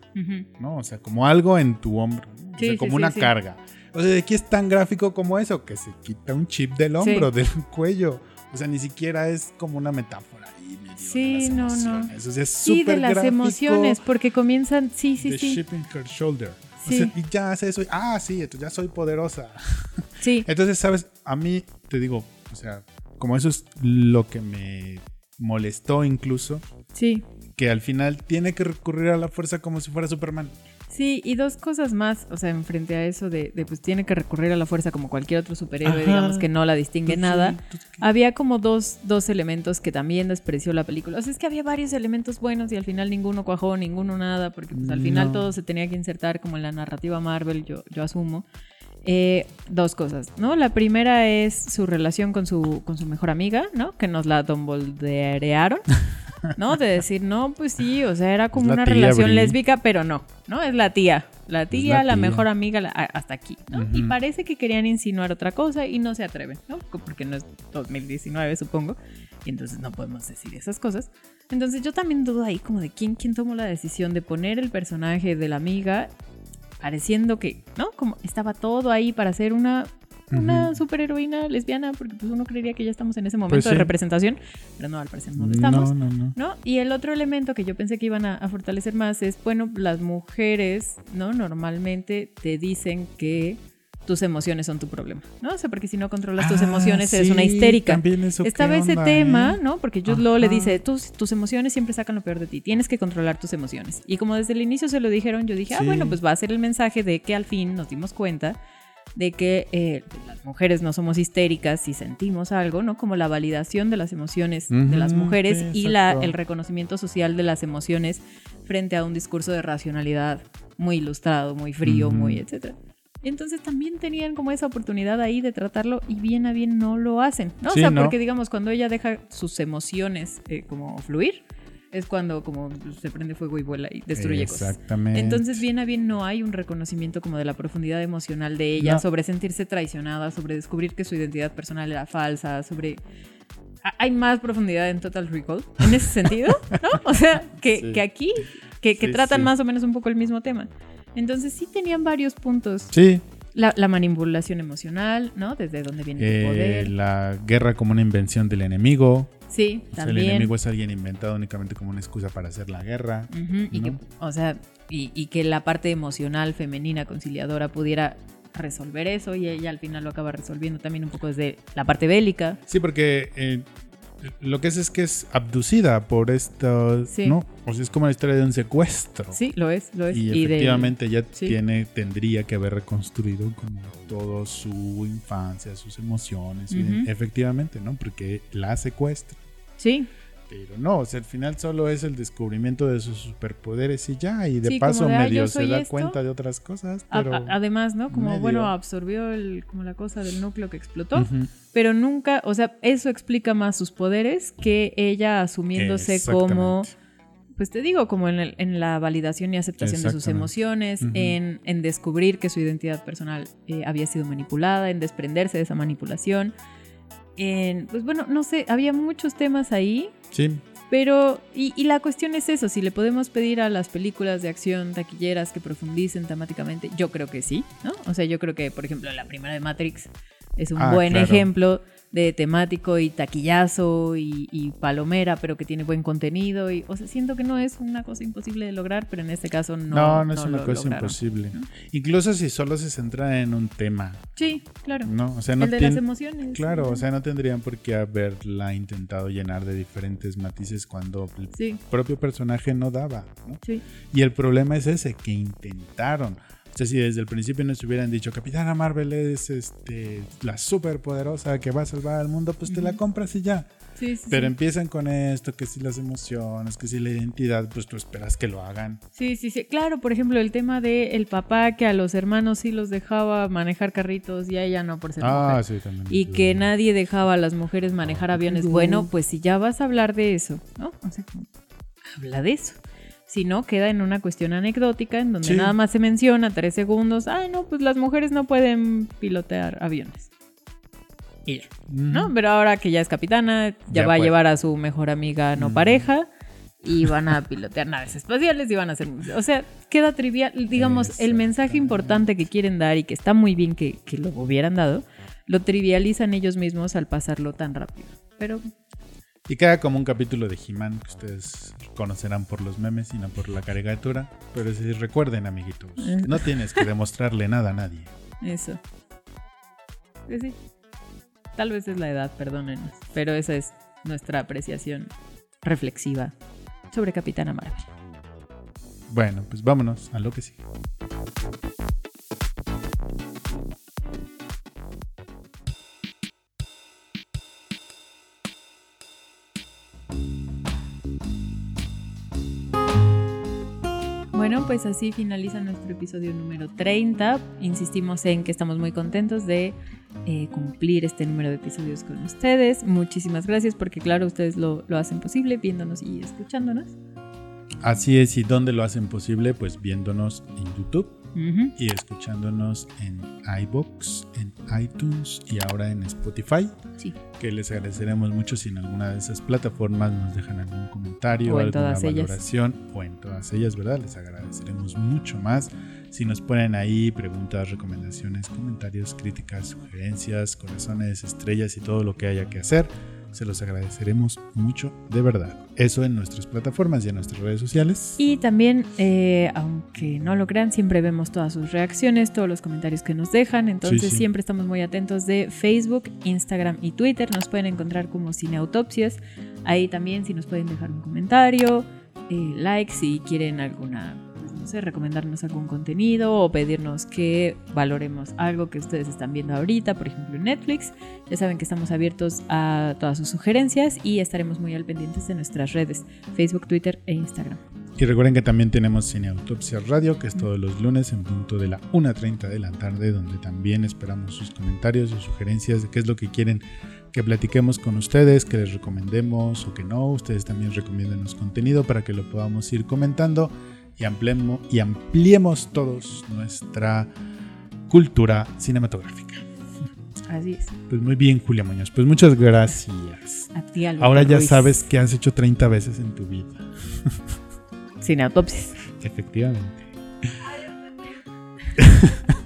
¿no? O sea, como algo en tu hombro, o Sí, sea, sí, como sí, una sí. carga. O sea, de aquí es tan gráfico como eso, que se quita un chip del hombro, del cuello. O sea, ni siquiera es como una metáfora ahí medio de Sí, las no, no. O sea, es Sí, de las gráfico emociones, porque comienzan, sí, sí, The sí. chip in her shoulder. O Sí. sea, y ya hace eso. Ah, sí, entonces ya soy poderosa. Sí, Entonces, ¿sabes? A mí, te digo, o sea, como eso es lo que me molestó incluso, Sí, que al final tiene que recurrir a la fuerza como si fuera Superman. Sí, y dos cosas más, o sea, en frente a eso de, de, pues tiene que recurrir a la fuerza como cualquier otro superhéroe, Ajá. digamos que no la distingue Pues, nada. sí, pues. Había como dos, dos elementos que también despreció la película. O sea, es que había varios elementos buenos y al final ninguno cuajó, ninguno nada, porque pues al final No. todo se tenía que insertar como en la narrativa Marvel, yo, yo asumo. Eh, dos cosas, ¿no? La primera es su relación con su, con su mejor amiga, ¿no? Que nos la domboldearon, ¿no? De decir, no, pues sí, o sea, era como una tía, relación Bri. lésbica, pero no, ¿no? Es la tía, la tía, la la, tía. mejor amiga, la- hasta aquí, ¿no? Y parece que querían insinuar otra cosa y no se atreven, ¿no? Porque no es 2019, supongo, y entonces no podemos decir esas cosas. Entonces yo también dudo ahí como de quién, quién tomó la decisión de poner el personaje de la amiga pareciendo que, ¿no? Como estaba todo ahí para ser una, una superheroína lesbiana, porque pues uno creería que ya estamos en ese momento Pues de sí. representación, pero no, al parecer no lo estamos. No, no, no. ¿no? Y el otro elemento que yo pensé que iban a, a fortalecer más es, bueno, las mujeres, ¿no? Normalmente te dicen que tus emociones son tu problema, ¿no? O sea, porque si no controlas tus Ah, emociones eres sí, una histérica. también eso, Estaba ¿qué ese onda, tema, eh? ¿no? Porque Jude Law le dice, tus, tus emociones siempre sacan lo peor de ti, tienes que controlar tus emociones. Y como desde el inicio se lo dijeron, yo dije, ah, Sí. bueno, pues va a ser el mensaje de que al fin nos dimos cuenta de que eh, las mujeres no somos histéricas si sentimos algo, ¿no? Como la validación de las emociones de las mujeres sí, y la, el reconocimiento social de las emociones frente a un discurso de racionalidad muy ilustrado, muy frío, muy etcétera. Entonces también tenían como esa oportunidad ahí de tratarlo y bien a bien no lo hacen, ¿no? Sí, o sea, ¿no? porque digamos, cuando ella deja sus emociones eh, como fluir, es cuando como se prende fuego y vuela y destruye cosas. Exactamente. Entonces, bien a bien, no hay un reconocimiento como de la profundidad emocional de ella, No. sobre sentirse traicionada, sobre descubrir que su identidad personal era falsa, sobre... Ha- Hay más profundidad en Total Recall, en ese sentido, ¿no? O sea, que, Sí. que aquí, que, que Sí, tratan sí. más o menos un poco el mismo tema. Entonces, sí tenían varios puntos. Sí, La, la manipulación emocional, ¿no? Desde dónde viene eh, el poder. la guerra como una invención del enemigo. Sí, O sea, el también. enemigo es alguien inventado únicamente como una excusa para hacer la guerra. Ujú, y ¿no? que, o sea, y, y que la parte emocional femenina conciliadora pudiera resolver eso y ella al final lo acaba resolviendo también un poco desde la parte bélica. Sí, porque eh, lo que es es que es abducida por esto, Sí. ¿no? O sea, es como la historia de un secuestro. Sí, lo es, lo es. Y, efectivamente sí. tiene, tendría que haber reconstruido como todo su infancia, sus emociones, efectivamente, ¿no? Porque la secuestra. sí, Pero no, o sea, al final solo es el descubrimiento de sus superpoderes y ya, y de Sí, paso de, "Ah, medio se da esto". cuenta de otras cosas, pero... a- además, ¿no? Como, medio. bueno, absorbió el, como la cosa del núcleo que explotó. Pero nunca, o sea, eso explica más sus poderes que ella asumiéndose como... Pues te digo, como en, el- en la validación y aceptación de sus emociones, en descubrir que su identidad personal eh, había sido manipulada, en desprenderse de esa manipulación. En, pues bueno, no sé, había muchos temas ahí, Sí, pero, y, y la cuestión es eso, si le podemos pedir a las películas de acción taquilleras que profundicen temáticamente, yo creo que sí, ¿no? O sea, yo creo que, por ejemplo, la primera de Matrix es un Ah, buen claro. ejemplo de temático y taquillazo y, y palomera, pero que tiene buen contenido. Y, o sea, siento que no es una cosa imposible de lograr, pero en este caso no. no, no, es una lo cosa lograron. imposible. ¿no? Incluso si solo se centra en un tema, Sí, claro. ¿no? O sea, no el de las emociones. Claro, o sea, no tendrían por qué haberla intentado llenar de diferentes matices cuando el Sí, propio personaje no daba, ¿no? sí. Y el problema es ese, que intentaron. O sea, si desde el principio nos hubieran dicho, Capitana Marvel es este, la superpoderosa que va a salvar al mundo, pues te la compras y ya. Sí, sí, Pero sí. empiezan con esto, que si las emociones, que si la identidad, pues tú esperas que lo hagan. Sí, sí, sí. Claro, por ejemplo, el tema de el papá que a los hermanos sí los dejaba manejar carritos y a ella no por ser mujer. Ah, sí, también. Y que nadie dejaba a las mujeres manejar aviones. Bueno, pues si ya vas a hablar de eso, ¿no? O sea, habla de eso. Si no, queda en una cuestión anecdótica en donde Sí. nada más se menciona tres segundos. Ay, no, pues las mujeres no pueden pilotear aviones. Y ya, ¿no? Pero ahora que ya es capitana, ya, Ya va a llevar a su mejor amiga no Mm. pareja y van a pilotear naves espaciales y van a hacer... O sea, queda trivial. Digamos, el mensaje importante que quieren dar y que está muy bien que, que lo hubieran dado, lo trivializan ellos mismos al pasarlo tan rápido. Pero Y queda como un capítulo de He-Man que ustedes conocerán por los memes y no por la caricatura. Pero si recuerden, amiguitos, Eh. no tienes que demostrarle nada a nadie. eso. Pues sí. Tal vez es la edad, perdónenos. Pero esa es nuestra apreciación reflexiva sobre Capitana Marvel. Bueno, pues vámonos a lo que sí. Pues así finaliza nuestro episodio número 30. Insistimos en que estamos muy contentos de eh, cumplir este número de episodios con ustedes. Muchísimas gracias porque claro, ustedes lo, lo hacen posible viéndonos y escuchándonos. Así es, ¿y dónde lo hacen posible? Pues viéndonos en YouTube Y escuchándonos en iBox, en iTunes y ahora en Spotify. Sí. Que les agradeceremos mucho si en alguna de esas plataformas nos dejan algún comentario, O en alguna todas ellas. valoración o en todas ellas, ¿verdad? Les agradeceremos mucho más si nos ponen ahí preguntas, recomendaciones, comentarios, críticas, sugerencias, corazones, estrellas y todo lo que haya que hacer. Se los agradeceremos mucho, de verdad. Eso en nuestras plataformas y en nuestras redes sociales. Y también, eh, aunque no lo crean, siempre vemos todas sus reacciones, todos los comentarios que nos dejan. Entonces Sí, sí. siempre estamos muy atentos de Facebook, Instagram y Twitter. Nos pueden encontrar como Cineautopsias. Ahí también si nos pueden dejar un comentario, eh, like si quieren alguna, no sé, recomendarnos algún contenido o pedirnos que valoremos algo que ustedes están viendo ahorita, por ejemplo en Netflix. Ya saben que estamos abiertos a todas sus sugerencias y estaremos muy al pendientes de nuestras redes, Facebook, Twitter e Instagram. Y recuerden que también tenemos Cine Autopsia Radio, que es todos los lunes en punto de la 1.30 de la tarde, donde también esperamos sus comentarios, sus sugerencias de qué es lo que quieren que platiquemos con ustedes, que les recomendemos o que no. Ustedes también recomiéndenos contenido para que lo podamos ir comentando y ampliemos, y ampliemos todos nuestra cultura cinematográfica. Así es. Pues muy bien, Julia Muñoz. Pues muchas gracias. A ti, Alberto Ahora ya Ruiz. sabes qué has hecho 30 veces en tu vida. Cineautopsias. Efectivamente.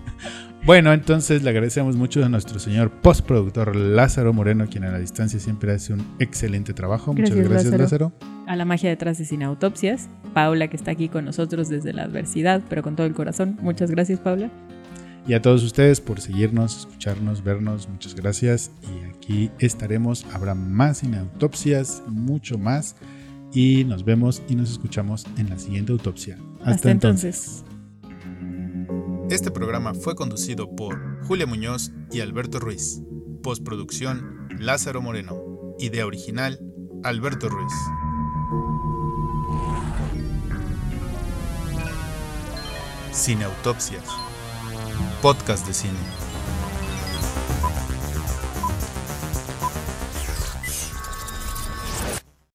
bueno, entonces le agradecemos mucho a nuestro señor postproductor Lázaro Moreno, quien a la distancia siempre hace un excelente trabajo. Muchas Gracias, gracias, Lázaro. Lázaro. A la magia detrás de Cineautopsias. Paula, que está aquí con nosotros desde la adversidad, pero con todo el corazón. Muchas gracias, Paula. Y a todos ustedes por seguirnos, escucharnos, vernos. Muchas gracias. Y aquí estaremos. Habrá más autopsias, mucho más. Y nos vemos y nos escuchamos en la siguiente autopsia. Hasta, Hasta entonces. Este programa fue conducido por Julia Muñoz y Alberto Ruiz. Postproducción Lázaro Moreno. Idea original Alberto Ruiz. Cineautopsias. Podcast de cine.